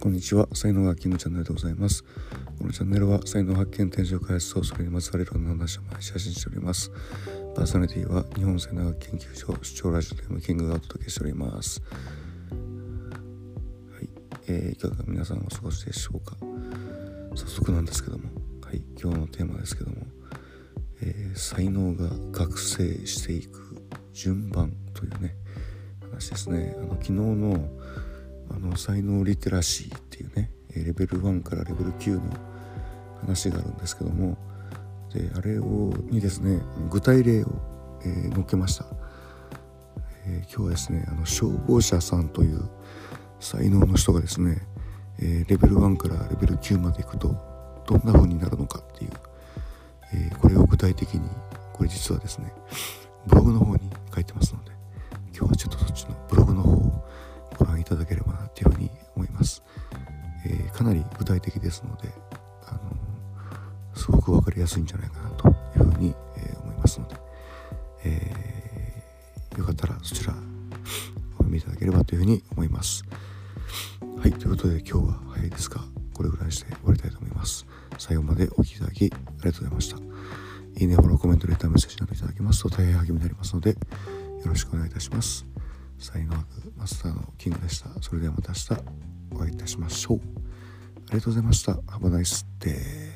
こんにちは。才能学キングチャンネルでございます。このチャンネルは才能発見、転職開発とそれにまつわるいろんな話を毎日配信しております。パーソナリティは日本才能学研究所主張ラジオでムキングがお届けしております。はい、えー、いかが皆さんお過ごしでしょうか。早速なんですけども。はい。今日のテーマですけども、えー、才能が覚醒していく順番というね話ですね。あの昨日のあの才能リテラシーっていうねレベル1からレベル9の話があるんですけどもであれをにですね具体例を、えー、載っけました、えー、今日はですねあの消防車さんという才能の人がですね、えー、レベル1からレベル9までいくとどんな風になるのかっていう、えこれを具体的にこれ実はですねブログの方に書いてますので今日はちょっとそっちのブログの方をご覧いただければえー、かなり具体的ですので、あのー、すごく分かりやすいんじゃないかなというふうに、えー、思いますので、えーよかったらそちらお読みいただければというふうに思いますはいということで今日は早いですがこれぐらいして終わりたいと思います最後までお聴きいただきありがとうございましたいいね、フォロー、コメント、レター、メッセージなどいただけますと大変励みになりますので、よろしくお願いいたします。才能学マスターのキングでした。それではまた明日お会いいたしましょう。ありがとうございました。Have a nice day.